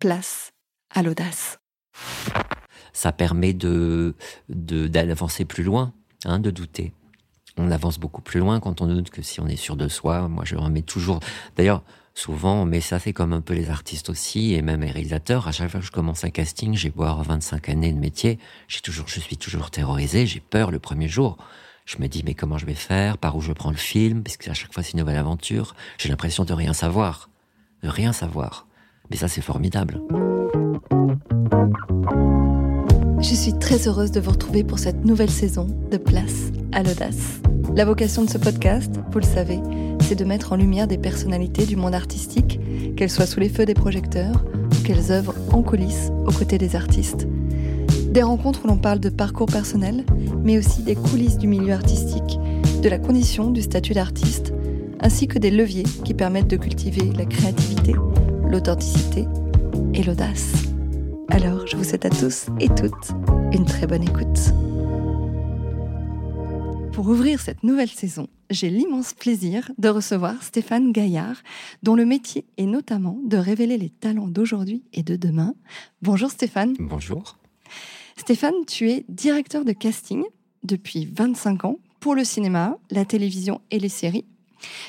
place à l'audace. Ça permet de d'avancer plus loin, hein, de douter. On avance beaucoup plus loin quand on doute que si on est sûr de soi. Moi, je remets toujours. D'ailleurs, souvent, mais ça fait comme un peu les artistes aussi et même les réalisateurs. À chaque fois que je commence un casting, j'ai avoir 25 années de métier, toujours, je suis toujours terrorisé, j'ai peur le premier jour. Je me dis mais comment je vais faire, par où je prends le film, parce qu'à chaque fois c'est une nouvelle aventure. J'ai l'impression de rien savoir, de rien savoir. Mais ça c'est formidable. Je suis très heureuse de vous retrouver pour cette nouvelle saison de Place à l'audace. La vocation de ce podcast, vous le savez, c'est de mettre en lumière des personnalités du monde artistique, qu'elles soient sous les feux des projecteurs ou qu'elles œuvrent en coulisses aux côtés des artistes. Des rencontres où l'on parle de parcours personnel, mais aussi des coulisses du milieu artistique, de la condition du statut d'artiste, ainsi que des leviers qui permettent de cultiver la créativité, l'authenticité et l'audace. Alors, je vous souhaite à tous et toutes une très bonne écoute. Pour ouvrir cette nouvelle saison, j'ai l'immense plaisir de recevoir Stéphane Gaillard, dont le métier est notamment de révéler les talents d'aujourd'hui et de demain. Bonjour Stéphane. Bonjour. Stéphane, tu es directeur de casting depuis 25 ans pour le cinéma, la télévision et les séries.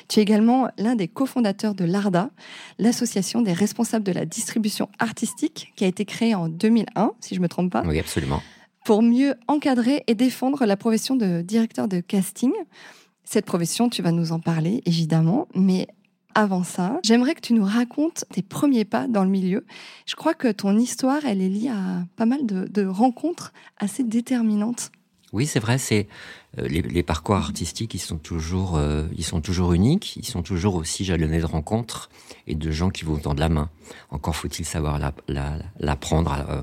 Tu es également l'un des cofondateurs de l'ARDA, l'association des responsables de la distribution artistique, qui a été créée en 2001, si je ne me trompe pas. Oui, absolument. Pour mieux encadrer et défendre la profession de directeur de casting. Cette profession, tu vas nous en parler, évidemment, mais avant ça, j'aimerais que tu nous racontes tes premiers pas dans le milieu. Je crois que ton histoire, elle est liée à pas mal de, rencontres assez déterminantes. Oui, c'est vrai, c'est euh, les, parcours artistiques, ils sont toujours, euh, ils sont toujours uniques, ils sont toujours aussi jalonnés de rencontres et de gens qui vous tendent la main. Encore faut-il savoir l'apprendre la, euh,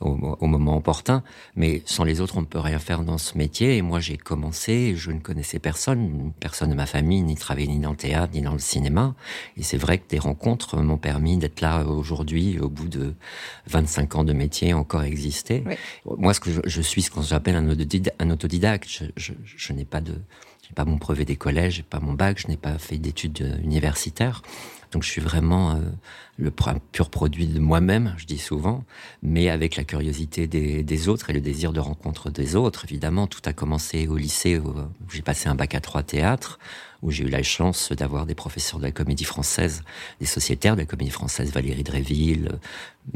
au, moment opportun. Mais sans les autres, on ne peut rien faire dans ce métier. Et moi, j'ai commencé, je ne connaissais personne, personne de ma famille, ni travaillé ni dans le théâtre, ni dans le cinéma. Et c'est vrai que des rencontres m'ont permis d'être là aujourd'hui, au bout de 25 ans de métier, encore exister. Moi, ce que je, suis, ce qu'on appelle un, autodidacte. Je, je, n'ai pas de, j'ai pas mon brevet des collèges, j'ai pas mon bac, je n'ai pas fait d'études universitaires. Donc je suis vraiment euh, le pur produit de moi-même, je dis souvent, mais avec la curiosité des, autres et le désir de rencontre des autres. Évidemment, tout a commencé au lycée où j'ai passé un bac à trois théâtres, où j'ai eu la chance d'avoir des professeurs de la comédie française, des sociétaires de la comédie française, Valérie Dréville,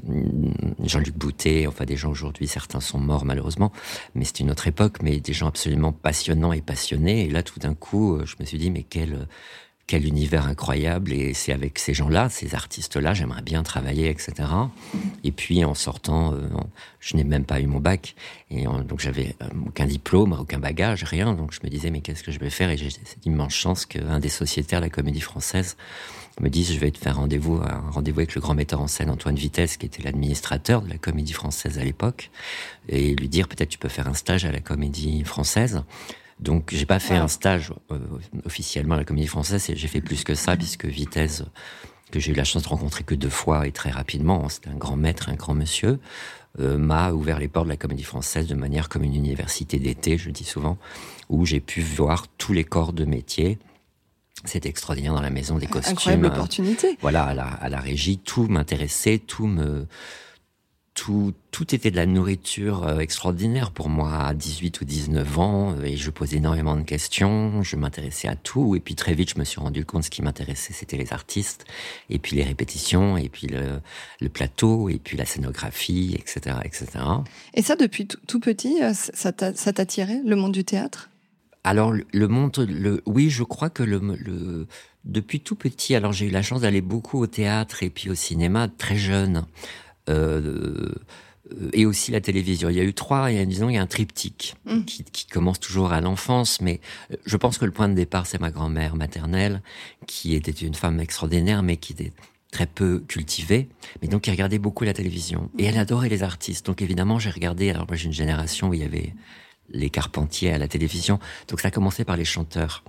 euh, Jean-Luc Boutet, enfin des gens aujourd'hui, certains sont morts malheureusement, mais c'est une autre époque, mais des gens absolument passionnants et passionnés. Et là, tout d'un coup, je me suis dit, mais quel quel univers incroyable et c'est avec ces gens-là, ces artistes-là, j'aimerais bien travailler, etc. Et puis en sortant, euh, je n'ai même pas eu mon bac et donc j'avais euh, aucun diplôme, aucun bagage, rien. Donc je me disais mais qu'est-ce que je vais faire? Et j'ai cette immense chance qu'un des sociétaires de la Comédie Française me dise je vais te faire rendez-vous, un rendez-vous avec le grand metteur en scène Antoine Vitesse qui était l'administrateur de la Comédie Française à l'époque et lui dire peut-être tu peux faire un stage à la Comédie Française. Donc, j'ai pas fait un stage euh, officiellement à la Comédie Française. J'ai fait plus que ça, puisque Vitesse, que j'ai eu la chance de rencontrer que deux fois et très rapidement, c'était un grand maître, un grand monsieur, euh, m'a ouvert les portes de la Comédie Française de manière comme une université d'été, je dis souvent, où j'ai pu voir tous les corps de métier. C'était extraordinaire dans la maison des costumes. Incroyable opportunité. Voilà, à la, à la régie, tout m'intéressait, tout me, tout, tout était de la nourriture euh, extraordinaire pour moi à 18 ou 19 ans et je posais énormément de questions, je m'intéressais à tout et puis très vite je me suis rendu compte ce qui m'intéressait c'était les artistes et puis les répétitions et puis le, le plateau et puis la scénographie etc etc. Et ça depuis tout petit euh, ça t'attirait le monde du théâtre? Alors le monde, le, oui, je crois que le, le depuis tout petit, alors j'ai eu la chance d'aller beaucoup au théâtre et puis au cinéma très jeune. Euh, et aussi la télévision. Il y a eu trois, il y a, disons, il y a un triptyque mm. qui, qui, commence toujours à l'enfance, mais euh, je pense que le point de départ, c'est ma grand-mère maternelle, qui était une femme extraordinaire, mais qui était très peu cultivée, mais donc qui regardait beaucoup la télévision. Et elle adorait les artistes. Donc évidemment, j'ai regardé, alors moi j'ai une génération où il y avait les Carpentiers à la télévision, donc ça a commencé par les chanteurs.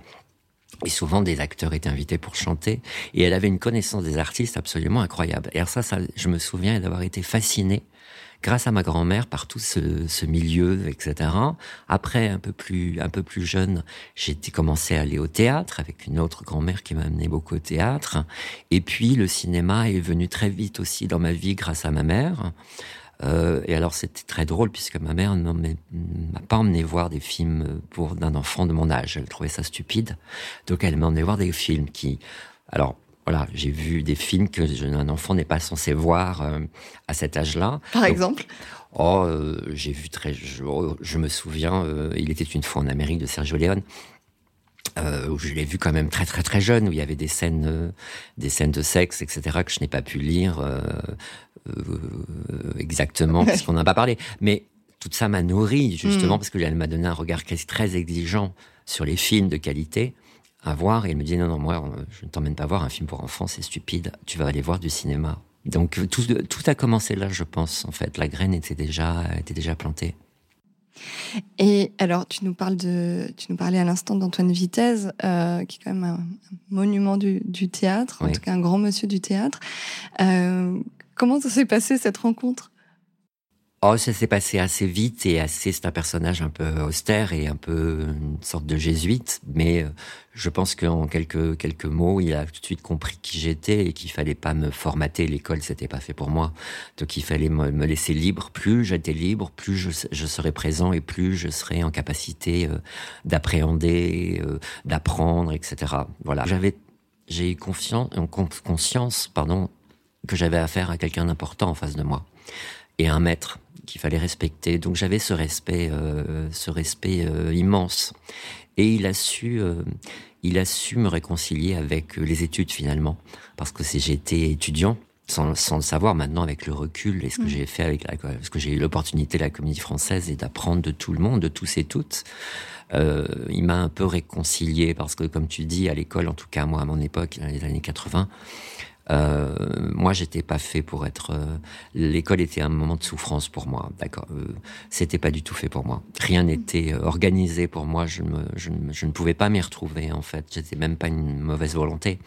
Et souvent, des acteurs étaient invités pour chanter. Et elle avait une connaissance des artistes absolument incroyable. Et alors ça, je me souviens d'avoir été fasciné grâce à ma grand-mère par tout ce, ce, milieu, etc. Après, un peu plus, un peu plus jeune, j'ai commencé à aller au théâtre avec une autre grand-mère qui m'a amené beaucoup au théâtre. Et puis, le cinéma est venu très vite aussi dans ma vie grâce à ma mère. Euh, et alors c'était très drôle puisque ma mère ne m'a pas emmené voir des films pour d'un enfant de mon âge. Elle trouvait ça stupide, donc elle m'a emmené voir des films qui, alors voilà, j'ai vu des films que un enfant n'est pas censé voir euh, à cet âge-là. Par exemple Oh, euh, j'ai vu très. Je, je me souviens, il était une fois en Amérique de Sergio Leone. Euh, où je l'ai vu quand même très très très jeune, où il y avait des scènes, euh, des scènes de sexe, etc., que je n'ai pas pu lire euh, exactement, parce qu'on n'a pas parlé. Mais tout ça m'a nourri, justement, mm. parce qu'elle m'a donné un regard très exigeant sur les films de qualité à voir, et elle me dit, non, non, moi, je ne t'emmène pas voir un film pour enfants, c'est stupide, tu vas aller voir du cinéma. Donc tout, tout a commencé là, je pense, en fait. La graine était déjà, était déjà plantée. Et alors, tu nous parles de, tu nous parlais à l'instant d'Antoine Vitesse, euh, qui est quand même un, monument du, théâtre, en tout cas un grand monsieur du théâtre. Euh, comment ça s'est passé cette rencontre? Oh, ça s'est passé assez vite et assez. C'est un personnage un peu austère et un peu une sorte de jésuite, mais euh, je pense qu'en quelques quelques mots, il a tout de suite compris qui j'étais et qu'il fallait pas me formater. L'école, c'était pas fait pour moi, donc il fallait me, laisser libre. Plus j'étais libre, plus je, serais présent et plus je serais en capacité euh, d'appréhender, euh, d'apprendre, etc. Voilà. J'avais j'ai eu conscience, pardon, que j'avais affaire à quelqu'un d'important en face de moi et un maître qu'il fallait respecter. Donc j'avais ce respect, euh, ce respect euh, immense. Et il a su, euh, il a su me réconcilier avec les études finalement, parce que j'étais étudiant. Sans, sans, le savoir maintenant avec le recul et ce que mm. j'ai fait avec la, ce que j'ai eu l'opportunité de la comédie française et d'apprendre de tout le monde, de tous et toutes. Euh, il m'a un peu réconcilié parce que comme tu dis à l'école, en tout cas moi à mon époque, dans les années 80, euh, moi, j'étais pas fait pour être. Euh, l'école était un moment de souffrance pour moi. D'accord. Euh, c'était pas du tout fait pour moi. Rien n'était organisé pour moi. Je, me, je, je ne pouvais pas m'y retrouver. En fait, j'étais même pas une mauvaise volonté.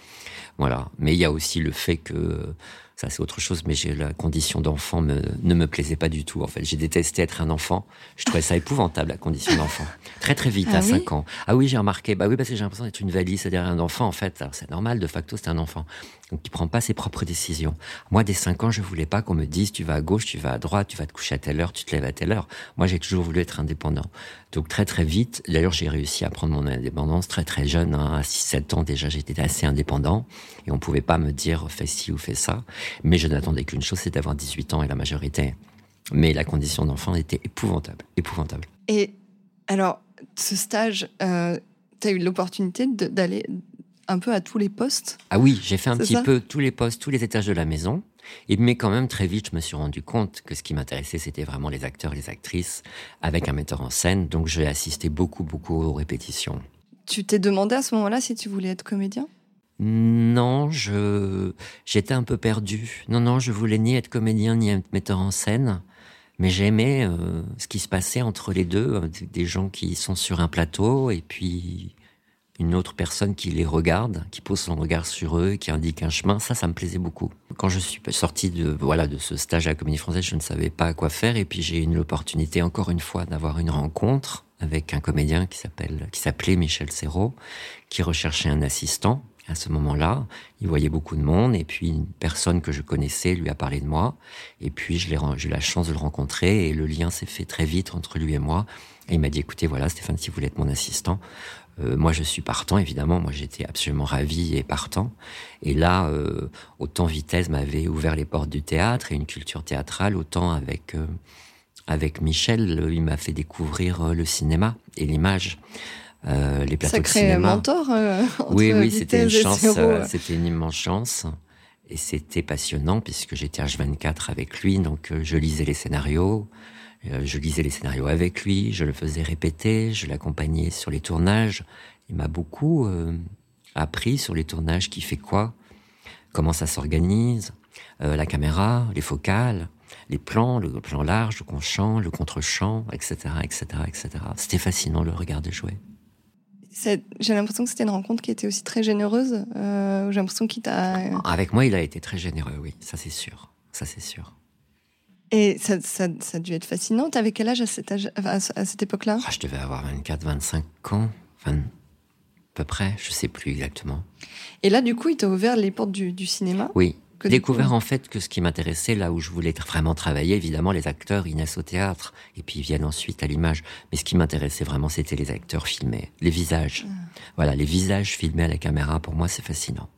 Voilà. Mais il y a aussi le fait que ça c'est autre chose, mais j'ai la condition d'enfant me, ne me plaisait pas du tout. En fait, j'ai détesté être un enfant. Je trouvais ça épouvantable la condition d'enfant. Très très vite ah à 5 ans. Ah oui, j'ai remarqué. Bah oui, parce que j'ai l'impression d'être une valise, c'est-à-dire un enfant en fait. C'est normal, de facto, c'est un enfant. Donc il prend pas ses propres décisions. Moi, dès 5 ans, je voulais pas qu'on me dise tu vas à gauche, tu vas à droite, tu vas te coucher à telle heure, tu te lèves à telle heure. Moi, j'ai toujours voulu être indépendant. Donc très très vite, d'ailleurs, j'ai réussi à prendre mon indépendance très très jeune. Hein, à 6-7 ans déjà, j'étais assez indépendant et on pouvait pas me dire fais ci ou fais ça. Mais je n'attendais qu'une chose, c'est d'avoir 18 ans et la majorité. Mais la condition d'enfant était épouvantable, épouvantable. Et alors, ce stage, euh, tu as eu l'opportunité d'aller un peu à tous les postes? Ah oui, j'ai fait un petit peu tous les postes, tous les étages de la maison. Et, mais quand même, très vite, je me suis rendu compte que ce qui m'intéressait, c'était vraiment les acteurs, les actrices, avec un metteur en scène. Donc, j'ai assisté beaucoup, beaucoup aux répétitions. Tu t'es demandé à ce moment-là si tu voulais être comédien? Non, je j'étais un peu perdu. Non, non, je voulais ni être comédien ni être metteur en scène, mais j'aimais euh, ce qui se passait entre les deux, euh, des gens qui sont sur un plateau et puis une autre personne qui les regarde, qui pose son regard sur eux, qui indique un chemin. Ça, ça me plaisait beaucoup. Quand je suis sorti de voilà de ce stage à la Comédie Française, je ne savais pas quoi faire et puis j'ai eu l'opportunité encore une fois d'avoir une rencontre avec un comédien qui s'appelle qui s'appelait Michel Serrault, qui recherchait un assistant à ce moment-là. Il voyait beaucoup de monde et puis une personne que je connaissais lui a parlé de moi. Et puis j'ai eu la chance de le rencontrer et le lien s'est fait très vite entre lui et moi. Et il m'a dit, écoutez, voilà, Stéphane, si vous voulez être mon assistant, euh, moi je suis partant, évidemment. Moi j'étais absolument ravi et partant. Et là, euh, autant Vitesse m'avait ouvert les portes du théâtre et une culture théâtrale, autant avec euh, avec Michel, il m'a fait découvrir le cinéma et l'image. Euh, les plateaux Sacré de cinéma. mentor. Euh, oui, oui, c'était une chance, euh, c'était une immense chance. Et c'était passionnant puisque j'étais H24 avec lui, donc je lisais les scénarios, je lisais les scénarios avec lui, je le faisais répéter, je l'accompagnais sur les tournages. Il m'a beaucoup appris sur les tournages qui fait quoi, comment ça s'organise, la caméra, les focales, les plans, le plan large, le contre-champ, le contre-champ, etc., etc., etc. C'était fascinant le regard de jouer J'ai l'impression que c'était une rencontre qui était aussi très généreuse. Euh, j'ai l'impression qu'il t'a. Avec moi, il a été très généreux, oui, ça c'est sûr. Ça c'est sûr. Et ça, ça, ça, a dû être fascinant. T'avais quel âge à, cet âge, à cette époque-là? Ah, Je devais avoir 24, 25 ans. Enfin, à peu près, je sais plus exactement. Et là, du coup, il t'a ouvert les portes du, du cinéma? Oui, découvert en fait que ce qui m'intéressait, là où je voulais vraiment travailler, évidemment, les acteurs, ils naissent au théâtre, et puis ils viennent ensuite à l'image. Mais ce qui m'intéressait vraiment, c'était les acteurs filmés, les visages. Ah. Voilà, les visages filmés à la caméra, pour moi, c'est fascinant.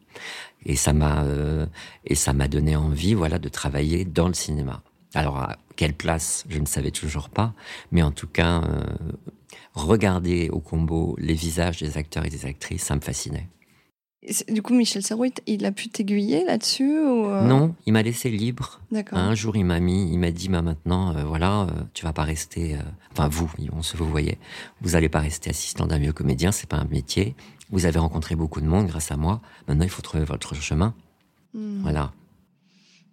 Et ça m'a euh, et ça m'a donné envie, voilà, de travailler dans le cinéma. Alors à quelle place, je ne savais toujours pas, mais en tout cas, euh, regarder au combo les visages des acteurs et des actrices, ça me fascinait. Du coup, Michel Serrault, il a pu t'aiguiller là-dessus euh? Non, il m'a laissé libre. Un jour, il m'a mis, il m'a dit, bah, maintenant, euh, voilà, euh, tu vas pas rester, enfin vous, on se vous voyez, vous allez pas rester assistant d'un mieux comédien, c'est pas un métier. Vous avez rencontré beaucoup de monde grâce à moi. Maintenant, il faut trouver votre chemin. Hmm. Voilà.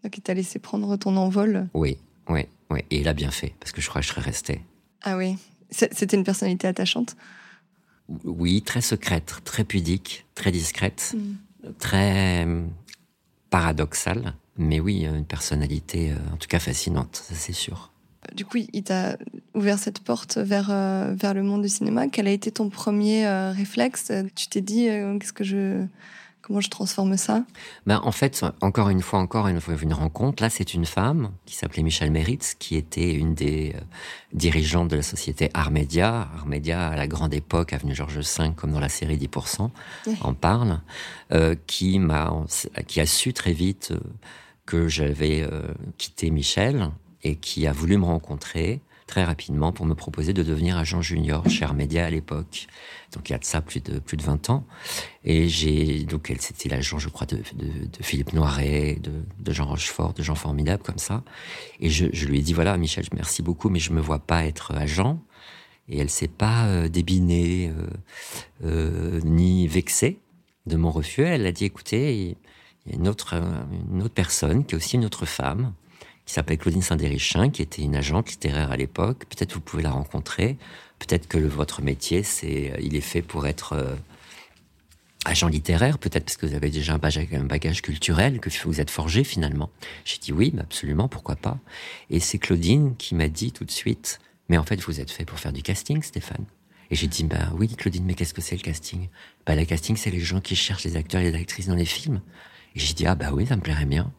Donc, il t'a laissé prendre ton envol? Oui, oui, oui. Et il a bien fait, parce que je crois que je serais resté. Ah oui. C'était une personnalité attachante? Oui, très secrète, très pudique, très discrète, mm. très euh, paradoxale, mais oui, une personnalité euh, en tout cas fascinante, ça c'est sûr. Du coup, il t'a ouvert cette porte vers, euh, vers le monde du cinéma. Quel a été ton premier réflexe? Tu t'es dit, qu'est-ce que je Comment je transforme ça? Ben, En fait, encore une fois, encore une fois, une rencontre. Là, c'est une femme qui s'appelait Michel Meritz, qui était une des euh, dirigeantes de la société Armédia. Armédia, à la grande époque, avenue Georges V, comme dans la série 10%, en parle, euh, qui, m'a, qui a su très vite euh, que j'avais quitté Michel et qui a voulu me rencontrer très rapidement pour me proposer de devenir agent junior chez Armédia à l'époque. Donc il y a de ça plus de plus de 20 ans. Et j'ai donc elle c'était l'agent je crois de, Philippe Noiret, de, Jean Rochefort, de gens formidables comme ça. Et je, lui ai dit voilà Michel merci beaucoup mais je me vois pas être agent. Et elle s'est pas euh, débinée euh, euh, ni vexée de mon refus. Elle a dit écoutez il y a une autre personne qui est aussi une autre femme qui s'appelle Claudine Saint-Dérichin, qui était une agente littéraire à l'époque. Peut-être vous pouvez la rencontrer. Peut-être que votre métier, c'est, euh, il est fait pour être euh, agent littéraire. Peut-être parce que vous avez déjà un bagage, culturel que vous êtes forgé finalement. J'ai dit oui, absolument, pourquoi pas. Et c'est Claudine qui m'a dit tout de suite, mais en fait, vous êtes fait pour faire du casting, Stéphane. Et j'ai dit, bah oui, Claudine, mais qu'est-ce que c'est le casting? Bah le casting, c'est les gens qui cherchent les acteurs et les actrices dans les films. Et j'ai dit, ah bah oui, ça me plairait bien.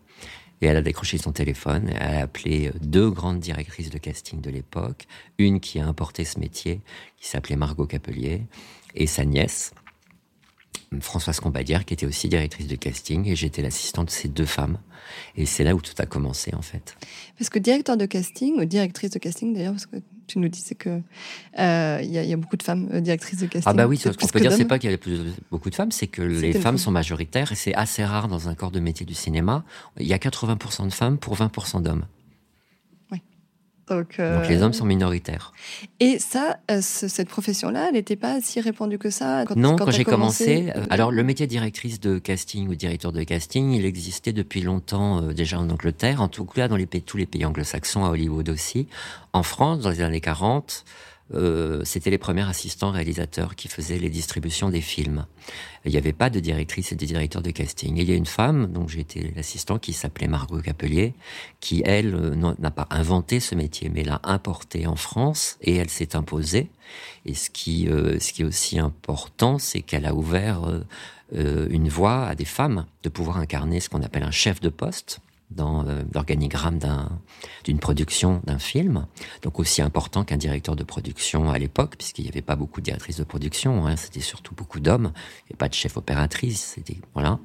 Et elle a décroché son téléphone, elle a appelé euh, deux grandes directrices de casting de l'époque, une qui a importé ce métier, qui s'appelait Margot Capelier, et sa nièce, Françoise Combadière, qui était aussi directrice de casting, et j'étais l'assistante de ces deux femmes. Et c'est là où tout a commencé, en fait. Parce que directeur de casting, ou directrice de casting d'ailleurs, parce que tu nous disais que euh, il y, a beaucoup de femmes euh, directrices de casting. Ah bah oui, ce qu'on peut dire, c'est pas qu'il y avait beaucoup de femmes, c'est que les femmes sont majoritaires et c'est assez rare dans un corps de métier du cinéma. Il y a 80% de femmes pour 20% d'hommes. Donc, les hommes sont minoritaires. Et ça, euh, cette profession-là, elle n'était pas si répandue que ça quand, Non, quand, j'ai commencé. Euh, alors le métier directrice de casting ou directeur de casting, il existait depuis longtemps euh, déjà en Angleterre, en tout cas dans les pays, tous les pays anglo-saxons, à Hollywood aussi. En France, dans les années 40, euh, c'était les premiers assistants réalisateurs qui faisaient les distributions des films. Il n'y avait pas de directrice et de directeur de casting. Et il y a une femme, dont j'ai été l'assistant, qui s'appelait Margot Capelier, qui, elle, euh, n'a pas inventé ce métier, mais l'a importé en France et elle s'est imposée. Et ce qui, euh, ce qui est aussi important, c'est qu'elle a ouvert une voie à des femmes de pouvoir incarner ce qu'on appelle un chef de poste dans euh, l'organigramme d'une production d'un film, donc aussi important qu'un directeur de production à l'époque, puisqu'il n'y avait pas beaucoup de directrices de production, hein, c'était surtout beaucoup d'hommes, et pas de chef opératrice, c'était voilà.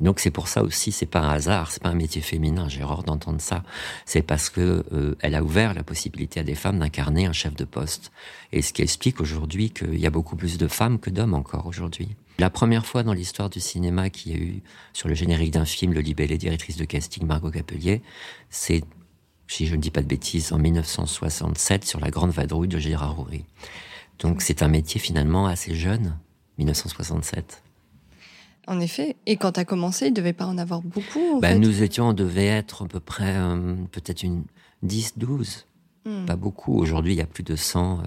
donc c'est pour ça aussi, c'est pas un hasard, c'est pas un métier féminin, j'ai horreur d'entendre ça, c'est parce que euh, elle a ouvert la possibilité à des femmes d'incarner un chef de poste, et ce qui explique aujourd'hui qu'il y a beaucoup plus de femmes que d'hommes encore aujourd'hui. La première fois dans l'histoire du cinéma qu'il y a eu sur le générique d'un film le libellé directrice de casting Margot Capelier, c'est, si je ne dis pas de bêtises, en 1967 sur La Grande Vadrouille de Gérard Houry. Donc c'est un métier finalement assez jeune, 1967. En effet. Et quand tu as commencé, il ne devait pas en avoir beaucoup ben, Nous étions, on devait être à peu près euh, peut-être une 10, 12. Hmm. Pas beaucoup. Aujourd'hui, il y a plus de 100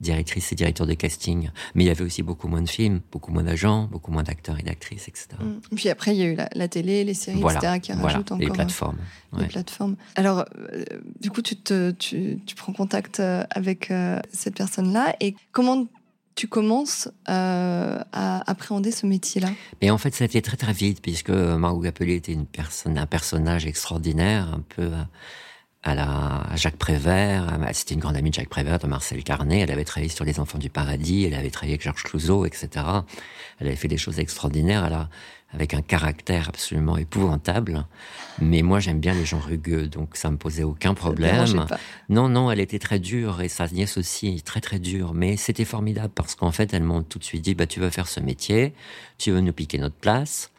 directrices et directeurs de casting. Mais il y avait aussi beaucoup moins de films, beaucoup moins d'agents, beaucoup moins d'acteurs et d'actrices, etc. Mm. Puis après, il y a eu la, télé, les séries, etc., qui rajoutent encore. Les plateformes. Les plateformes. Alors, euh, du coup, tu, te, tu, tu prends contact euh, avec euh, cette personne-là. Et comment tu commences à appréhender ce métier-là? Mais en fait, ça a été très très vite, puisque Margot Capelli était une personne, un personnage extraordinaire, un peu à la Jacques Prévert. C'était une grande amie de Jacques Prévert, de Marcel Carnet. Elle avait travaillé sur Les Enfants du Paradis. Elle avait travaillé avec Georges Clouzot, etc. Elle avait fait des choses extraordinaires. Elle a, avec un caractère absolument épouvantable. Mais moi, j'aime bien les gens rugueux, donc ça me posait aucun problème. Non, non, elle était très dure et sa nièce aussi, très très dure. Mais c'était formidable parce qu'en fait, elles m'ont tout de suite dit, bah, tu veux faire ce métier, tu veux nous piquer notre place.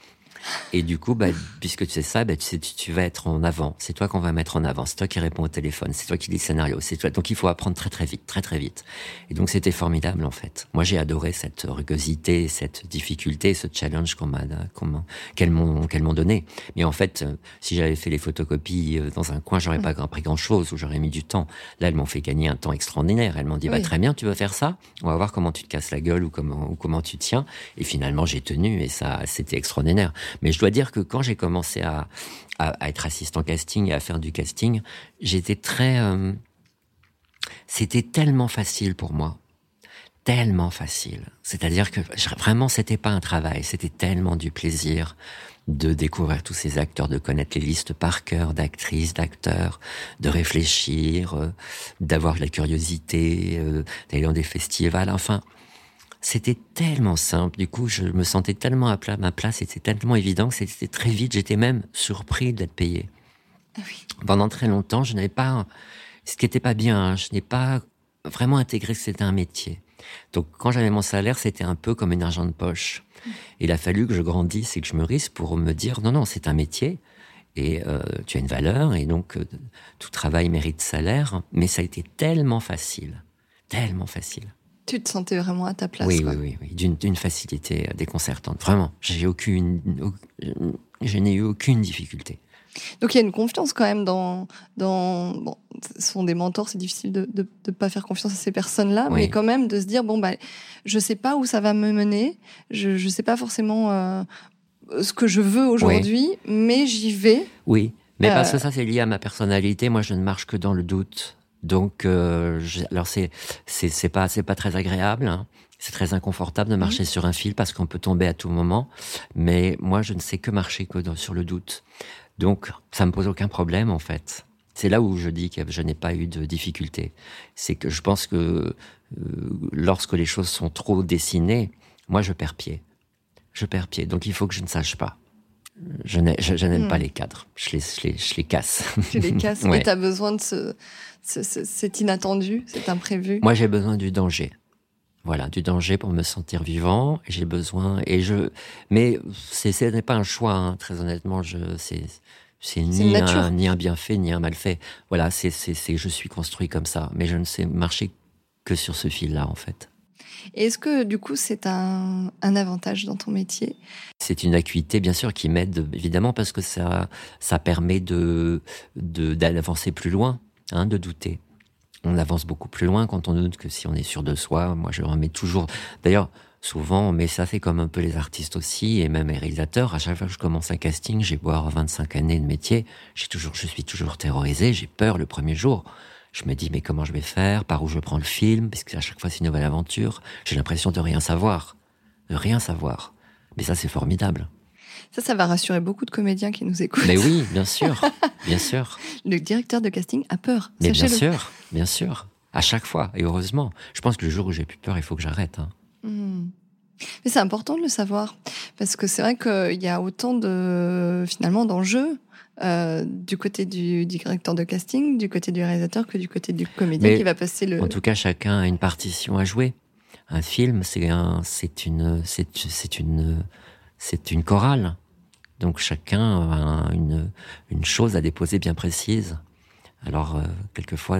Et du coup, bah, puisque tu sais ça, bah, tu, sais, tu, vas être en avant. C'est toi qu'on va mettre en avant. C'est toi qui réponds au téléphone. C'est toi qui lis le scénario. C'est toi. Donc il faut apprendre très très vite, très très vite. Et donc c'était formidable en fait. Moi j'ai adoré cette rugosité, cette difficulté, ce challenge qu'on m'a, qu'elles m'ont, qu'elles m'ont donné. Mais en fait, euh, si j'avais fait les photocopies euh, dans un coin, j'aurais pas appris grand chose ou j'aurais mis du temps. Là, elles m'ont fait gagner un temps extraordinaire. Elles m'ont dit, bah, très bien, tu veux faire ça? On va voir comment tu te casses la gueule ou comment, ou comment tu tiens. Et finalement, j'ai tenu et ça, c'était extraordinaire. Mais je dois dire que quand j'ai commencé à, à, être assistant casting et à faire du casting, j'étais très... Euh, c'était tellement facile pour moi. Tellement facile. C'est-à-dire que vraiment, c'était pas un travail, c'était tellement du plaisir de découvrir tous ces acteurs, de connaître les listes par cœur d'actrices, d'acteurs, de réfléchir, euh, d'avoir la curiosité, euh, d'aller dans des festivals. Enfin, c'était tellement simple. Du coup, je me sentais tellement à ma place, c'était tellement évident que c'était très vite. J'étais même surpris d'être payé. Ah Pendant très longtemps, je n'avais pas, ce qui n'était pas bien, hein, je n'ai pas vraiment intégré que c'était un métier. Donc, quand j'avais mon salaire, c'était un peu comme un argent de poche. Il a fallu que je grandisse et que je me risque pour me dire non, non, c'est un métier et euh, tu as une valeur et donc euh, tout travail mérite salaire. Mais ça a été tellement facile, tellement facile. Tu te sentais vraiment à ta place. Oui, oui, oui, d'une facilité déconcertante. Vraiment, j'ai aucune, je n'ai eu aucune difficulté. Donc il y a une confiance quand même dans, dans bon, ce sont des mentors, c'est difficile de ne pas faire confiance à ces personnes-là, mais quand même de se dire bon bah je sais pas où ça va me mener, je ne sais pas forcément euh, ce que je veux aujourd'hui, mais j'y vais. Oui, mais parce que euh, ça c'est lié à ma personnalité. Moi je ne marche que dans le doute. Donc, euh, alors c'est c'est pas c'est pas très agréable. Hein. C'est très inconfortable de marcher sur un fil parce qu'on peut tomber à tout moment. Mais moi, je ne sais que marcher que sur le doute. Donc, ça me pose aucun problème en fait. C'est là où je dis que je n'ai pas eu de difficulté. C'est que je pense que euh, lorsque les choses sont trop dessinées, moi, je perds pied. Je perds pied. Donc, il faut que je ne sache pas. Je n'aime pas hmm. les cadres. Je les, je les, je les casse. Tu les casses. Mais tu as besoin de ce, c'est inattendu, c'est imprévu. Moi, j'ai besoin du danger. Voilà, du danger pour me sentir vivant. J'ai besoin et je, mais c'est ce n'est pas un choix. Hein, très honnêtement, je c'est c'est ni un, ni un bienfait ni un malfait. Voilà, c'est c'est je suis construit comme ça, mais je ne sais marcher que sur ce fil-là en fait. Est-ce que du coup c'est un, avantage dans ton métier? C'est une acuité bien sûr qui m'aide évidemment parce que ça ça permet de d'avancer plus loin Hein, de douter. On avance beaucoup plus loin quand on doute que si on est sûr de soi. Moi, je remets toujours. D'ailleurs, souvent, mais ça fait comme un peu les artistes aussi, et même les réalisateurs. À chaque fois que je commence un casting, j'ai avoir 25 années de métier, toujours, je suis toujours terrorisé, j'ai peur le premier jour. Je me dis, mais comment je vais faire? Par où je prends le film? Parce qu'à chaque fois, c'est une nouvelle aventure. J'ai l'impression de rien savoir. De rien savoir. Mais ça, c'est formidable. Ça, ça va rassurer beaucoup de comédiens qui nous écoutent. Mais oui, bien sûr, bien sûr. Le directeur de casting a peur. Mais bien sûr, bien sûr. À chaque fois, et heureusement. Je pense que le jour où j'ai plus peur, il faut que j'arrête. Hein. Hmm. Mais c'est important de le savoir, parce que c'est vrai qu'il y a autant de finalement d'enjeux euh, du côté du, directeur de casting, du côté du réalisateur, que du côté du comédien qui va passer le. En tout cas, chacun a une partition à jouer. Un film, c'est un, c'est une, c'est une c'est une chorale. Donc chacun a une, une chose à déposer bien précise. Alors, euh, quelquefois,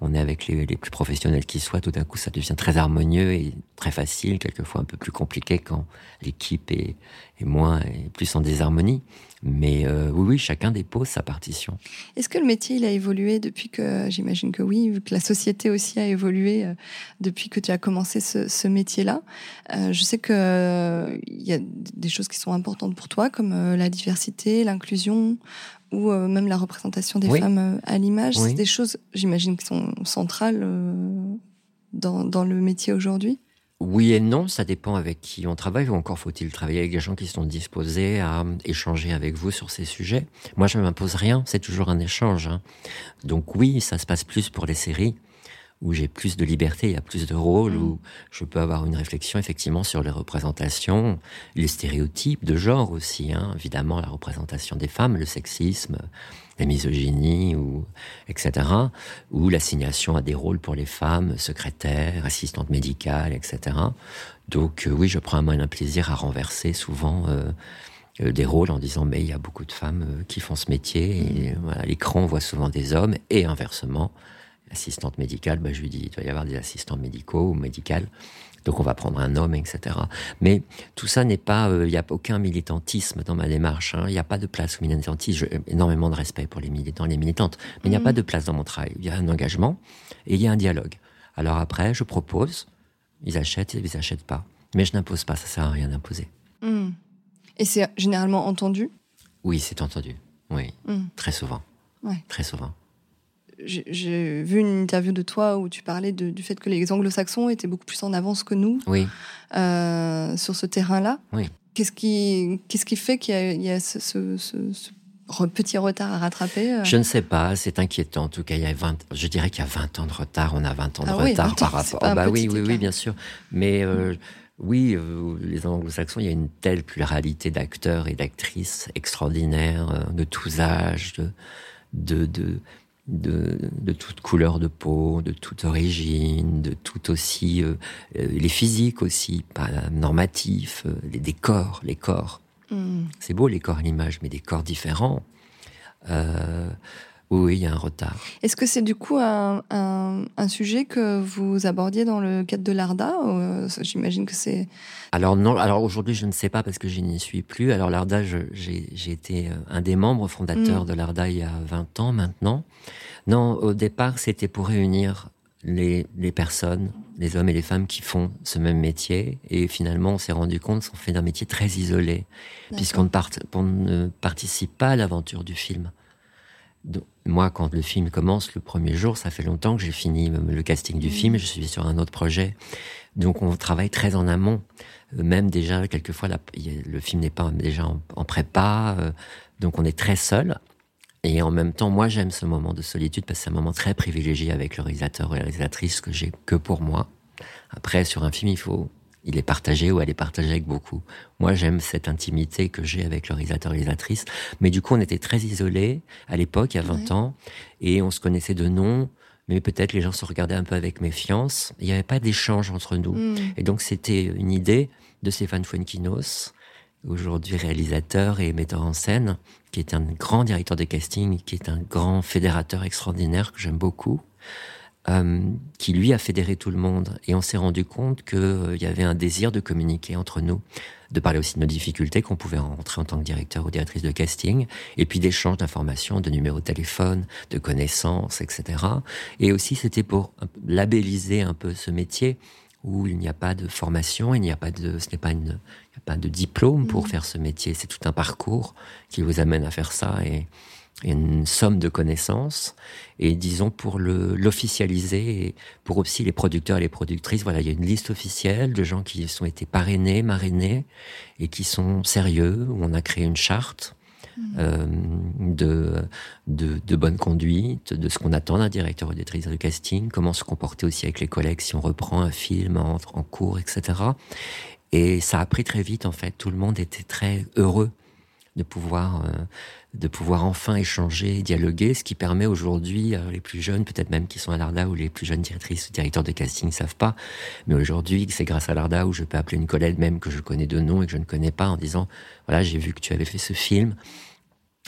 on est avec les, les plus professionnels qui soient, tout d'un coup ça devient très harmonieux et très facile, quelquefois un peu plus compliqué quand l'équipe est, moins, est plus en désharmonie. Mais euh, oui, oui, chacun dépose sa partition. Est-ce que le métier il a évolué depuis que, j'imagine que oui, vu que la société aussi a évolué euh, depuis que tu as commencé ce, métier-là euh, Je sais que euh, il y a des choses qui sont importantes pour toi, comme la diversité, l'inclusion, ou euh, même la représentation des Oui. femmes euh, à l'image. Oui. C'est des choses, j'imagine, qui sont centrales euh, dans, dans le métier aujourd'hui. Oui et non, ça dépend avec qui on travaille, ou encore faut-il travailler avec des gens qui sont disposés à échanger avec vous sur ces sujets. Moi, je ne m'impose rien, c'est toujours un échange. hein. Donc oui, ça se passe plus pour les séries, où j'ai plus de liberté, il y a plus de rôles, Mm. où je peux avoir une réflexion effectivement sur les représentations, les stéréotypes de genre aussi, hein. évidemment la représentation des femmes, le sexisme, la misogynie, ou etc. Ou l'assignation à des rôles pour les femmes, secrétaires, assistantes médicales, etc. Donc euh, oui, je prends un plaisir à renverser souvent euh, euh, des rôles en disant mais il y a beaucoup de femmes qui font ce métier et voilà, à l'écran on voit souvent des hommes et inversement assistante médicale, bah, je lui dis il doit y avoir des assistants médicaux ou médicales. Donc on va prendre un homme, etc. Mais tout ça n'est pas, euh, il n'y a aucun militantisme dans ma démarche. hein. Il n'y a pas de place au militantisme. J'ai énormément de respect pour les militants, les militantes, mais il n'y a Mhm. pas de place dans mon travail. Il y a un engagement et il y a un dialogue. Alors après, je propose, ils achètent, ils achètent pas. Mais je n'impose pas, ça sert à rien d'imposer. Mm. Et c'est généralement entendu? Oui, c'est entendu. Oui, Mm. très souvent. Ouais. Très souvent. J'ai- vu une interview de toi où tu parlais de- du fait que les anglo-saxons étaient beaucoup plus en avance que nous Oui. euh, sur ce terrain-là. Oui. Qu'est-ce qui, qu'est-ce qui fait qu'il y a, il y a ce, ce- ce- ce re- petit retard à rattraper euh? Je ne sais pas, c'est inquiétant. En tout cas, il y a 20, je dirais qu'il y a 20 ans de retard. On a 20 ans de Ah oui, retard 20 ans, par rapport. un bah oui, oui, oui, bien sûr. Mais euh, oui, euh, les anglo-saxons, il y a une telle pluralité d'acteurs et d'actrices extraordinaires, de tous âges, de, de, de, de, de toute couleur de peau, de toute origine, de tout aussi, euh, euh, les physiques aussi, pas normatifs, euh, les décors, les corps. Mm. C'est beau les corps à l'image, mais des corps différents. Euh, oui, il y a un retard. Est-ce que c'est du coup un, un- un sujet que vous abordiez dans le cadre de l'ARDA euh, J'imagine que c'est. Alors non, alors aujourd'hui je ne sais pas parce que je n'y suis plus. Alors l'ARDA, j'ai été euh, un des membres fondateurs Mm. de l'ARDA il y a 20 ans maintenant. Non, au départ c'était pour réunir les, les personnes, les hommes et les femmes qui font ce même métier. Et finalement on s'est rendu compte qu'on fait d'un métier très isolé puisqu'on ne, part- on ne participe pas à l'aventure du film. Donc, moi, quand le film commence le premier jour, ça fait longtemps que j'ai fini le casting du Mhm. film, je suis sur un autre projet. Donc, on travaille très en amont. Euh, Même déjà, quelquefois, la- le film n'est pas déjà en, en prépa, euh, donc on est très seul. Et en même temps, moi, j'aime ce moment de solitude parce que c'est un moment très privilégié avec le réalisateur et la réalisatrice que j'ai que pour moi. Après, sur un film, il faut, il est partagé ou elle est partagée avec beaucoup. Moi, j'aime cette intimité que j'ai avec le réalisateur et réalisatrice. Mais du coup, on était très isolés à l'époque, il y a 20 Ouais. ans, et on se connaissait de nom, mais peut-être les gens se regardaient un peu avec méfiance. Il n'y avait pas d'échange entre nous. Mm. Et donc, c'était une idée de Stéphane Fuenquinos, aujourd'hui réalisateur et metteur en scène, qui est un grand directeur de casting, qui est un grand fédérateur extraordinaire que j'aime beaucoup, euh, qui lui a fédéré tout le monde. Et on s'est rendu compte qu'il y avait un désir de communiquer entre nous, de parler aussi de nos difficultés qu'on pouvait rencontrer en tant que directeur ou directrice de casting, et puis d'échanges d'informations, de numéros de téléphone, de connaissances, etc. Et aussi, c'était pour labelliser un peu ce métier où il n'y a pas de formation, il n'y a pas de, ce n'est pas une, il n'y a pas de diplôme pour Mhm. faire ce métier. C'est tout un parcours qui vous amène à faire ça et une somme de connaissances. Et disons pour le, l'officialiser et pour aussi les producteurs et les productrices, voilà, il y a une liste officielle de gens qui sont été parrainés, marrainés et qui sont sérieux, où on a créé une charte. euh, de, de, de bonne conduite, de ce qu'on attend d'un directeur ou directrice de casting, comment se comporter aussi avec les collègues si on reprend un film en, en cours, etc. Et ça a pris très vite, en fait. Tout le monde était très heureux de pouvoir, euh, de pouvoir enfin échanger, dialoguer, ce qui permet aujourd'hui, euh, les plus jeunes, peut-être même qui sont à l'ARDA ou les plus jeunes directrices ou directeurs de casting ne savent pas, mais aujourd'hui, c'est grâce à l'ARDA où je peux appeler une collègue même que je connais de nom et que je ne connais pas en disant, voilà, j'ai vu que tu avais fait ce film,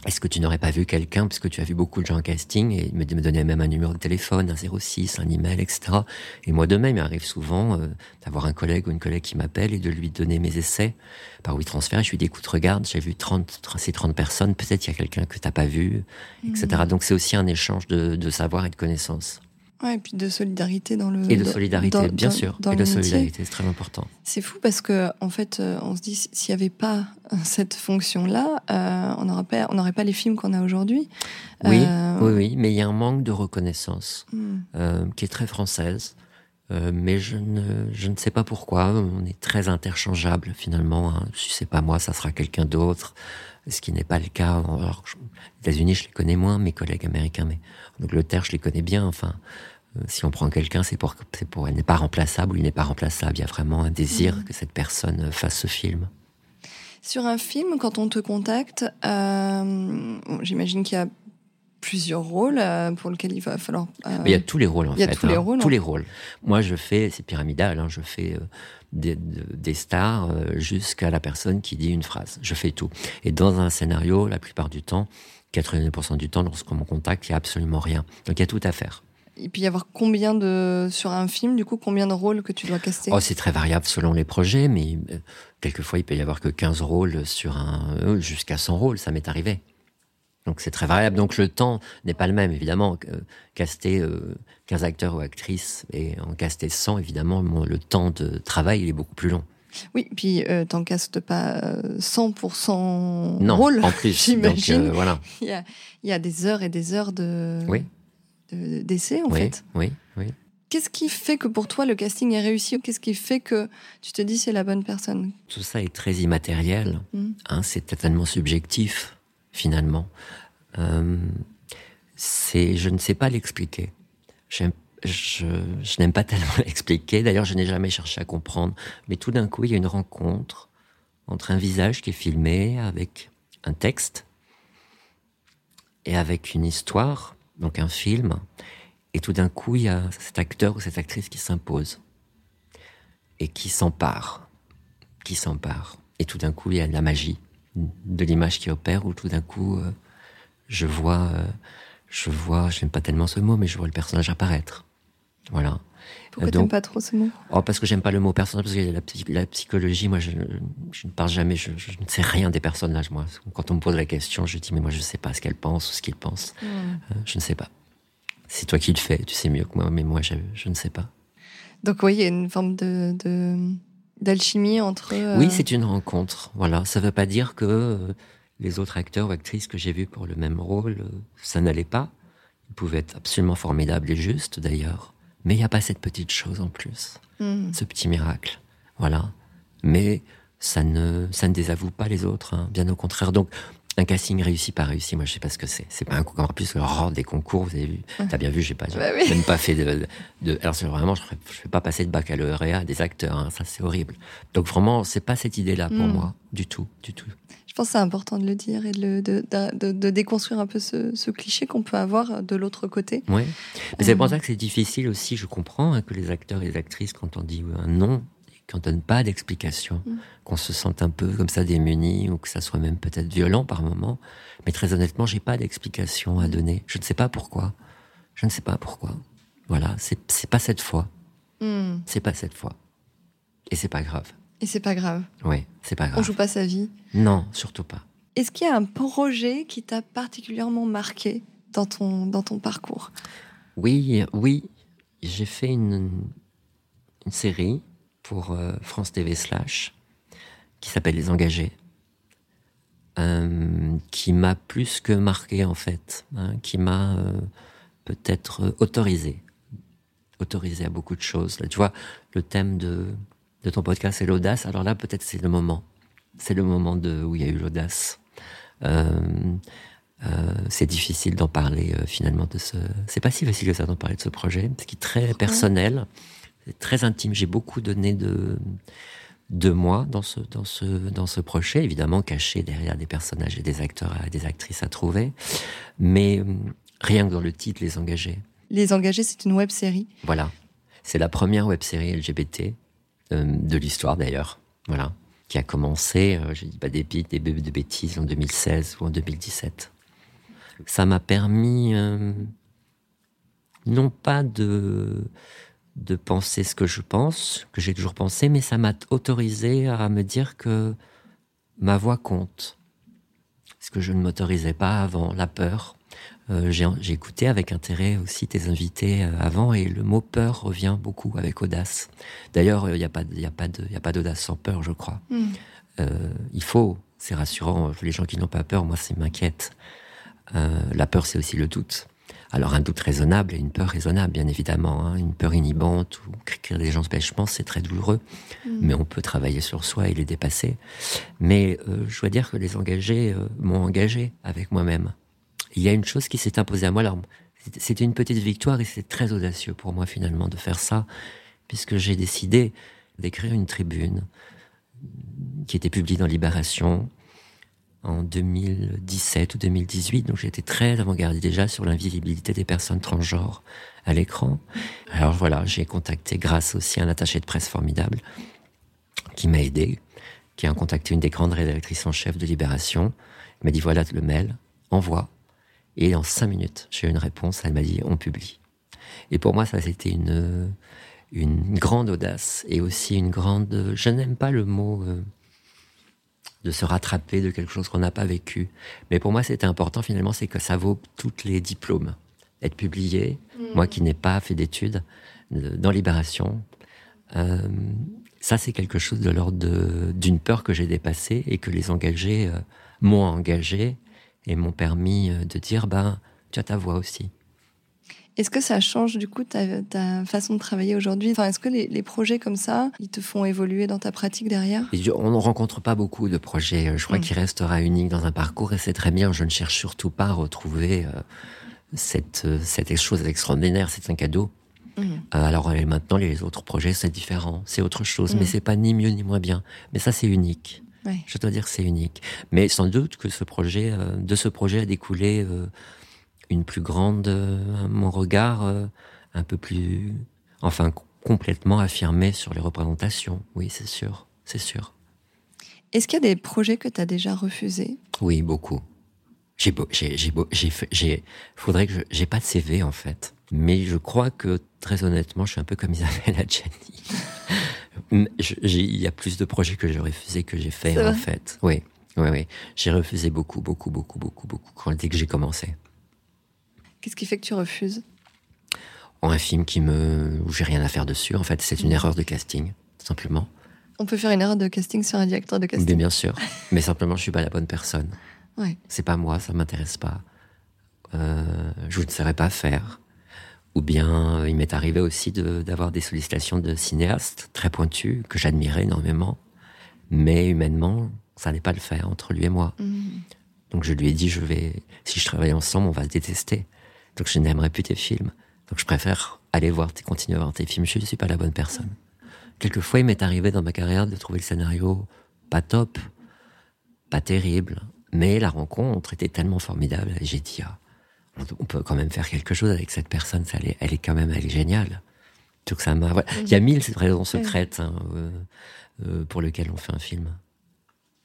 est-ce que tu n'aurais pas vu quelqu'un, parce que tu as vu beaucoup de gens en casting, et me, me donnait même un numéro de téléphone, un 06, un email, etc. Et moi de même, il arrive souvent euh, d'avoir un collègue ou une collègue qui m'appelle et de lui donner mes essais par WeTransfer. Et je lui dis, écoute, regarde, j'ai vu 30, ces 30 personnes, peut-être il y a quelqu'un que t'as pas vu, etc. Mmh. Donc c'est aussi un échange de, de savoir et de connaissances. Ouais, et puis de solidarité dans le. Et de solidarité, bien sûr. et de solidarité, c'est très important. C'est fou parce que, en fait, euh, on se dit, s'il n'y avait pas cette fonction-là, euh, on n'aurait pas, on n'aurait pas les films qu'on a aujourd'hui. Oui, euh... oui, oui, mais il y a un manque de reconnaissance hmm. euh, qui est très française. Mais je ne, je ne sais pas pourquoi. On est très interchangeable finalement. Hein. Si c'est pas moi, ça sera quelqu'un d'autre. Ce qui n'est pas le cas. Alors, les États-Unis, je les connais moins, mes collègues américains, mais en Angleterre, je les connais bien. Enfin, euh, si on prend quelqu'un, c'est pour, c'est pour, elle n'est pas remplaçable ou il n'est pas remplaçable. Il y a vraiment un désir mmh. que cette personne fasse ce film. Sur un film, quand on te contacte, euh, j'imagine qu'il y a plusieurs rôles euh, pour lesquels il va falloir. Euh, il y a tous les rôles en. Il y a tous les hein. rôles. Tous les rôles. Moi, je fais, c'est pyramidal. Hein, je fais euh, des, des, stars jusqu'à la personne qui dit une phrase. Je fais tout. Et dans un scénario, la plupart du temps, 80% du temps, lorsqu'on me contacte, il y a absolument rien. Donc il y a tout à faire. Il peut y avoir combien de sur un film du coup combien de rôles que tu dois caster? Oh c'est très variable selon les projets mais quelquefois il peut y avoir que 15 rôles sur un jusqu'à 100 rôles ça m'est arrivé. Donc c'est très variable. Donc le temps n'est pas le même, évidemment. Caster 15 euh, acteurs ou actrices et en caster 100, évidemment, le temps de travail il est beaucoup plus long. Oui, puis euh, t'en castes pas 100% euh, non, rôle, en plus. j'imagine. Euh, voilà. il, y a, il y a des heures et des heures de oui. d'essai, en fait. Oui, oui. Qu'est-ce qui fait que pour toi le casting est réussi Qu'est-ce qui fait que tu te dis c'est la bonne personne? Tout ça est très immatériel. Mmh. Hein, c'est totalement subjectif finalement. Euh, c'est, je ne sais pas l'expliquer. Je, je n'aime pas tellement l'expliquer. D'ailleurs, je n'ai jamais cherché à comprendre. Mais tout d'un coup, il y a une rencontre entre un visage qui est filmé avec un texte et avec une histoire, donc un film. Et tout d'un coup, il y a cet acteur ou cette actrice qui s'impose et qui s'empare, qui s'empare. Et tout d'un coup, il y a de la magie de l'image qui opère où tout d'un coup, euh, je vois, euh, je vois, j'aime pas tellement ce mot, mais je vois le personnage apparaître. Voilà. Pourquoi tu n'aimes pas trop ce mot? Oh, Parce que j'aime pas le mot personnage, parce que la, la psychologie, moi, je, je, ne parle jamais, je, je, ne sais rien des personnages, moi. Quand on me pose la question, je dis, mais moi, je ne sais pas ce qu'elle pense ou ce qu'il pense. Hmm. Euh, je ne sais pas. C'est toi qui le fais, tu sais mieux que moi, mais moi, je, je ne sais pas. Donc, oui, il y a une forme de, d'alchimie entre. Oui, euh, c'est une rencontre. Voilà, ça ne veut pas dire que euh, les autres acteurs ou actrices que j'ai vus pour le même rôle, ça n'allait pas. Ils pouvaient être absolument formidables et justes d'ailleurs, mais il n'y a pas cette petite chose en plus, hmm. ce petit miracle. Voilà. Mais ça ne ça ne désavoue pas les autres, hein. bien au contraire. Donc un casting réussi pas réussi, moi je sais pas ce que c'est. C'est pas un concours en plus oh, des concours, vous avez vu. T'as bien vu, j'ai pas bah même pas fait de, de alors c'est vraiment je, je fais pas passer de baccalauréat à des acteurs, hein, ça c'est horrible. Donc vraiment c'est pas cette idée là pour hmm. moi du tout, du tout. Je pense que c'est important de le dire et de, de, de, de déconstruire un peu ce, ce cliché qu'on peut avoir de l'autre côté. Oui, mais c'est pour euh. ça que c'est difficile aussi. Je comprends hein, que les acteurs et les actrices, quand on dit un nom, qu'on donne pas d'explication, mm. qu'on se sente un peu comme ça démuni ou que ça soit même peut-être violent par moment. Mais très honnêtement, j'ai pas d'explication à donner. Je ne sais pas pourquoi. Je ne sais pas pourquoi. Voilà, c'est pas cette fois. Mm. C'est pas cette fois. Et c'est pas grave. Et c'est pas grave. Oui, c'est pas grave. On joue pas sa vie. Non, surtout pas. Est-ce qu'il y a un projet qui t'a particulièrement marqué dans ton dans ton parcours? Oui, oui. J'ai fait une une série pour euh, France TV Slash, qui s'appelle Les Engagés, euh, qui m'a plus que marqué en fait, hein, qui m'a euh, peut-être autorisé, autorisé à beaucoup de choses. Là, tu vois, le thème de, de ton podcast c'est l'audace. Alors là, peut-être c'est le moment, c'est le moment de où il y a eu l'audace. c'est difficile d'en parler finalement de ce. C'est pas si facile que ça d'en parler de ce projet, ce qui est très personnel très intime. J'ai beaucoup donné de de moi dans ce dans ce dans ce projet, évidemment caché derrière des personnages et des acteurs et des actrices à trouver, mais euh, rien que dans le titre, les engagés. Les engagés, c'est une web série. Voilà, c'est la première web série LGBT euh, de l'histoire d'ailleurs. Voilà, qui a commencé, je dis pas des, des, de bêtises, en 2016 ou en 2017. Ça m'a permis, non pas de de penser ce que je pense, que j'ai toujours pensé, mais ça m'a autorisé à me dire que ma voix compte. Ce que je ne m'autorisais pas avant, la peur. Euh, j'ai écouté avec intérêt aussi tes invités euh, avant et le mot peur revient beaucoup avec audace. D'ailleurs, il n'y a pas, il a pas d'audace sans peur, je crois. Hmm. Euh, il faut, c'est rassurant. Les gens qui n'ont pas peur, moi, ça m'inquiète. la peur, c'est aussi le doute. Alors un doute raisonnable et une peur raisonnable, bien évidemment. Hein. Une peur inhibante ou écrire des gens pense c'est très douloureux. Mm. Mais on peut travailler sur soi et les dépasser. Mais euh, je dois dire que les engagés euh, m'ont engagé avec moi-même. Il y a une chose qui s'est imposée à moi. Alors, c'était une petite victoire et c'est très audacieux pour moi finalement de faire ça, puisque j'ai décidé d'écrire une tribune qui était publiée dans Libération, en 2017 ou 2018, donc j'étais très avant-gardiste déjà sur l'invisibilité des personnes transgenres à l'écran. Alors voilà, j'ai contacté grâce aussi à un attaché de presse formidable qui m'a aidé, qui a contacté une des grandes rédactrices en chef de Libération. Il m'a dit voilà le mail, envoie. Et en cinq minutes, j'ai eu une réponse. Elle m'a dit on publie. Et pour moi, ça c'était une une grande audace et aussi une grande. Je n'aime pas le mot. Euh, de se rattraper de quelque chose qu'on n'a pas vécu. Mais pour moi, c'était important finalement, c'est que ça vaut tous les diplômes. Être publié, mm. moi qui n'ai pas fait d'études, dans Libération, euh, ça c'est quelque chose de l'ordre d'une peur que j'ai dépassée et que les engagés euh, m'ont engagé et m'ont permis euh, de dire, ben, tu as ta voix aussi. Est-ce que ça change du coup ta, façon de travailler aujourd'hui? Enfin, Est-ce que les, projets comme ça, ils te font évoluer dans ta pratique derrière? On ne rencontre pas beaucoup de projets. Je crois mm. qu'il restera unique dans un parcours et c'est très bien. Je ne cherche surtout pas à retrouver euh, cette, euh, cette chose extraordinaire. C'est un cadeau. Mm. Euh, alors maintenant, les autres projets, c'est différent. C'est autre chose. Mais mm. c'est pas ni mieux ni moins bien. Mais ça, c'est unique. Je dois dire c'est unique. Mais sans doute que ce projet, de ce projet a découlé une plus grande, euh, mon regard euh, un peu plus, enfin complètement affirmé sur les représentations. Oui, c'est sûr, c'est sûr. Est-ce qu'il y a des projets que tu as déjà refusés? Oui, beaucoup. J'ai, j'ai, j'ai, j'ai, j'ai, faudrait que je, j'ai pas de CV en fait, mais je crois que très honnêtement, je suis un peu comme Isabelle Adjani. Il y a plus de projets que j'ai refusés que j'ai fait en fait. Oui, oui, oui. J'ai refusé beaucoup, beaucoup, beaucoup, beaucoup, beaucoup quand dès que j'ai commencé. Qu'est-ce qui fait que tu refuses? Un film qui me où j'ai rien à faire dessus. En fait, c'est une erreur de casting, simplement. On peut faire une erreur de casting sur un directeur de casting? bien sûr, mais simplement je suis pas la bonne personne. Ouais. C'est pas moi, ça m'intéresse pas. Euh, je ne saurais pas faire. Ou bien, il m'est arrivé aussi d'avoir des sollicitations de cinéastes très pointus que j'admirais énormément, mais humainement, ça n'allait pas le faire entre lui et moi. Mmh. Donc je lui ai dit, je vais, si je travaille ensemble, on va se détester. Donc je n'aimerais plus tes films. Donc je préfère aller voir, continuer à voir tes films. Je ne suis pas la bonne personne. Quelquefois, il m'est arrivé dans ma carrière de trouver le scénario pas top, pas terrible, mais la rencontre était tellement formidable. J'ai dit, ah, on peut quand même faire quelque chose avec cette personne. Elle est, elle est quand même, elle est géniale. Donc ça m'a. Il y a mille raisons secrètes hein, euh, euh, pour lesquelles on fait un film,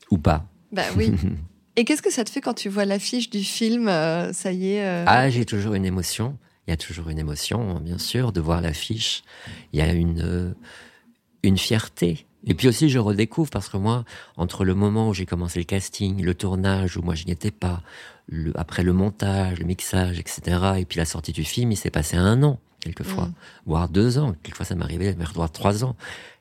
ou pas. Bah oui. Et qu'est-ce que ça te fait quand tu vois l'affiche du film euh, Ça y est. Euh ah, j'ai toujours une émotion. Il y a toujours une émotion, bien sûr, de voir l'affiche. Il y a une euh, une fierté. Et puis aussi, je redécouvre parce que moi, entre le moment où j'ai commencé le casting, le tournage où moi je n'y étais pas, le, après le montage, le mixage, etc., et puis la sortie du film, il s'est passé un an quelquefois, mm. voire deux ans. Quelquefois, ça m'arrivait vers trois ans.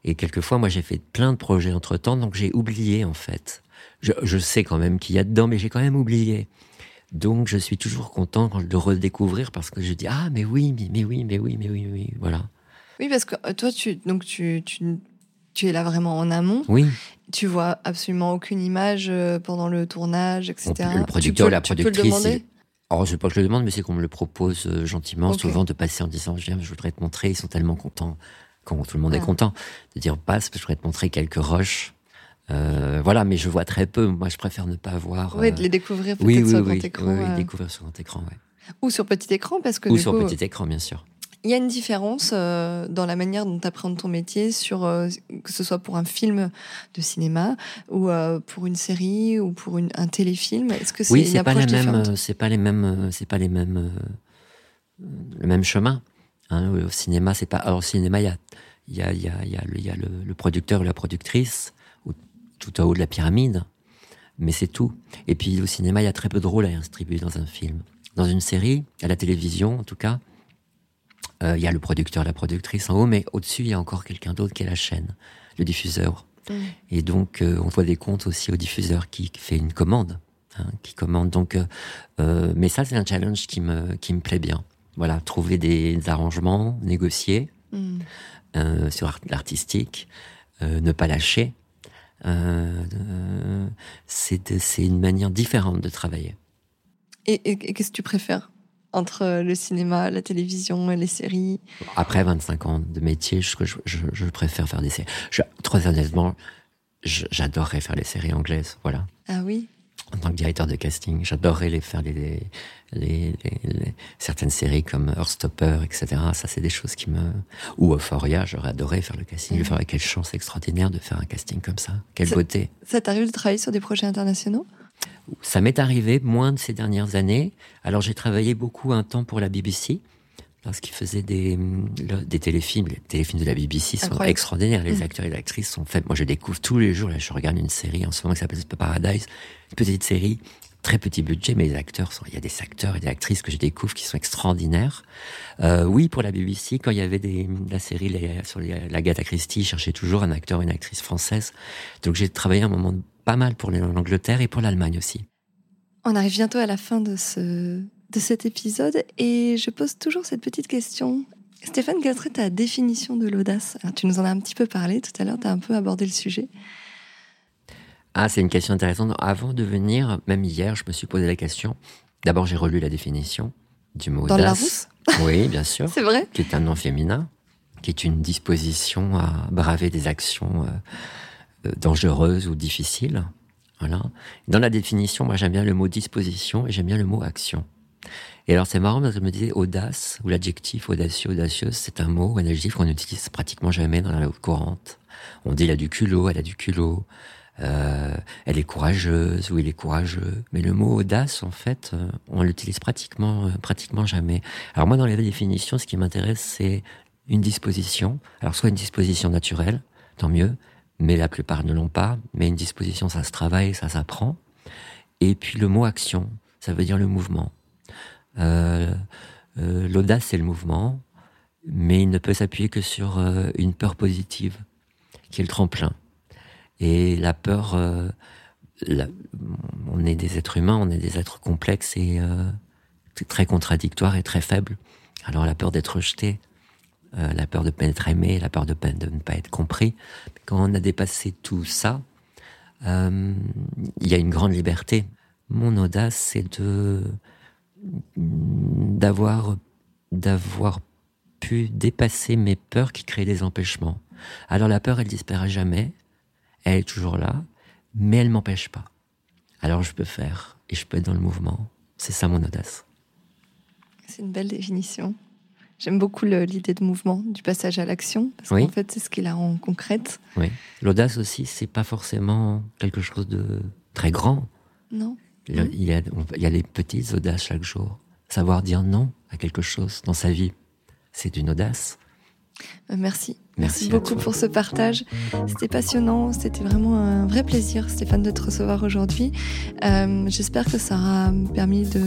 Et quelquefois, moi, j'ai fait plein de projets entre temps, donc j'ai oublié en fait je, sais quand même qu'il y a dedans, mais j'ai quand même oublié. Donc je suis toujours content de redécouvrir parce que je dis ah mais oui mais, mais oui mais oui mais oui oui voilà. Oui parce que euh, toi tu donc tu, tu, tu es là vraiment en amont. Oui. Tu vois absolument aucune image euh, pendant le tournage etc. Le producteur ou la productrice. Alors, je sais pas que je le demande, mais c'est qu'on me le propose euh, gentiment, souvent de passer en disant, je, viens, je voudrais te montrer, ils sont tellement contents, quand tout le monde est ah. content, de dire, passe, je voudrais te montrer quelques roches euh, voilà, mais je vois très peu. Moi, je préfère ne pas voir. Oui, de les découvrir peut-être sur grand écran. Oui, découvrir sur grand écran, Ou sur petit écran, parce que ou sur petit écran, bien sûr. Il y a une différence euh, dans la manière dont tu apprends ton métier, sur, euh, que ce soit pour un film de cinéma ou euh, pour une série ou pour une, un téléfilm. Est-ce que c'est Oui, c'est pas les mêmes, euh, c'est pas les mêmes, euh, c'est pas les mêmes, euh, le même chemin. Hein, au cinéma, c'est pas. Alors, au cinéma, il y a, il y a, y a, il y a, le, il y a le, le producteur ou la productrice, tout en haut de la pyramide, mais c'est tout. Et puis, au cinéma, il y a très peu de rôles à distribuer dans un film. Dans une série, à la télévision, en tout cas, euh, il y a le producteur, la productrice en haut, mais au-dessus, il y a encore quelqu'un d'autre qui est la chaîne, le diffuseur. Et donc, euh, on voit des comptes aussi au diffuseur qui fait une commande, hein, qui commande. Donc, euh, mais ça, c'est un challenge qui me qui me plaît bien. Voilà, trouver des arrangements, négocier Mm. sur art- l'artistique, ne pas lâcher. Euh, euh, c'est une manière différente de travailler. Et, et- et qu'est-ce que tu préfères entre le cinéma, la télévision et les séries? Après 25 ans de métier, je, je, préfère faire des séries. Je, très honnêtement, j'adorerais faire les séries anglaises. Voilà. Ah oui? En tant que directeur de casting, j'adorerais les faire les, les, les, les- les- certaines séries comme Heartstopper, etc. Ça, c'est des choses qui me ou Euphoria. J'aurais adoré faire le casting. Euphoria, quelle chance extraordinaire de faire un casting comme ça. Quelle beauté. Ça t'arrive de travailler sur des projets internationaux? Ça m'est arrivé moins de ces dernières années. Alors j'ai travaillé beaucoup un temps pour la BBC, lorsqu'ils faisaient des, le- des téléfilms. Les téléfilms de la BBC sont Incroyable. extraordinaires. Les Mm. acteurs et les actrices sont faits. Moi je découvre tous les jours. Là je regarde une série en ce moment qui s'appelle The Paradise. Une petite série, très petit budget, mais les acteurs sont, il y a des acteurs et des actrices que je découvre qui sont extraordinaires. Euh, oui, pour la BBC, quand il y avait des, la série les- sur les, l'Agatha Christie, ils cherchaient toujours un acteur et une actrice française. Donc j'ai travaillé un moment pas mal pour l'Angleterre et pour l'Allemagne aussi. On arrive bientôt à la fin de, ce, de cet épisode et je pose toujours cette petite question. Stéphane, quelle serait ta définition de l'audace? Alors, Tu nous en as un petit peu parlé tout à l'heure, tu as un peu abordé le sujet. Ah, c'est une question intéressante. Avant de venir, même hier, je me suis posé la question. D'abord, j'ai relu la définition du mot Dans audace. Oui, bien sûr. C'est vrai? Qui est un nom féminin, qui est une disposition à braver des actions euh, euh, dangereuses ou difficiles. Voilà. Dans la définition, moi, j'aime bien le mot disposition et j'aime bien le mot action. Et alors, c'est marrant parce que je me disais audace ou l'adjectif audacieux, audacieuse, c'est un mot, un adjectif qu'on n'utilise pratiquement jamais dans la langue courante. On dit il a du culot, elle a du culot. Euh, elle est courageuse ou il est courageux. Mais le mot audace, en fait, euh, on l'utilise pratiquement, euh, pratiquement jamais. Alors moi, dans les définitions, ce qui m'intéresse, c'est une disposition. Alors soit une disposition naturelle, tant mieux, mais la plupart ne l'ont pas. Mais une disposition, ça se travaille, ça s'apprend. Et puis le mot action, ça veut dire le mouvement. Euh, euh, L'audace, c'est le mouvement, mais il ne peut s'appuyer que sur euh, une peur positive, qui est le tremplin. Et la peur, on est des êtres humains, on est des êtres complexes et très contradictoires et très faibles. Alors la peur d'être rejeté, la peur de ne pas être aimé, la peur de, de ne pas être compris. Quand on a dépassé tout ça, il y a une grande liberté. Mon audace, c'est de d'avoir d'avoir pu dépasser mes peurs qui créent des empêchements. Alors la peur, elle disparaît jamais, elle est toujours là, mais elle m'empêche pas. Alors je peux faire et je peux être dans le mouvement. C'est ça mon audace. C'est une belle définition. J'aime beaucoup l'idée de mouvement, du passage à l'action, parce Oui. qu'en fait, c'est ce qui la rend concrète. Oui. L'audace aussi, c'est pas forcément quelque chose de très grand. Non Il y, a, on- il y a petites audaces chaque jour. Savoir dire non à quelque chose dans sa vie, c'est une audace. Euh, Merci. Merci à beaucoup pour ce partage. C'était passionnant. C'était vraiment un vrai plaisir, Stéphane, de te recevoir aujourd'hui. Euh, J'espère que ça aura permis de,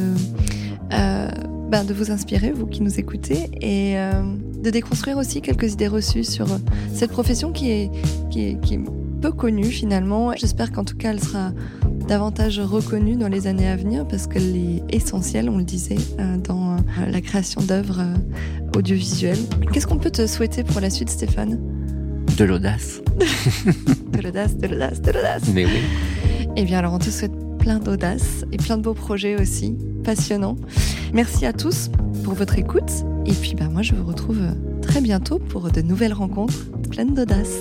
euh, ben, de vous inspirer, vous qui nous écoutez, et euh, de déconstruire aussi quelques idées reçues sur cette profession qui est, qui est, qui est peu connue finalement. J'espère qu'en tout cas, elle sera davantage reconnue dans les années à venir parce qu'elle est essentielle, on le disait, euh, dans euh, la création d'œuvres euh, audiovisuelles. Qu'est-ce qu'on peut te souhaiter pour la suite, Stéphane? De l'audace. De l'audace, de l'audace, de l'audace. Mais oui. Eh bien, alors, on te souhaite plein d'audace et plein de beaux projets aussi, passionnants. Merci à tous pour votre écoute. Et puis, bah, moi, je vous retrouve très bientôt pour de nouvelles rencontres pleines d'audace.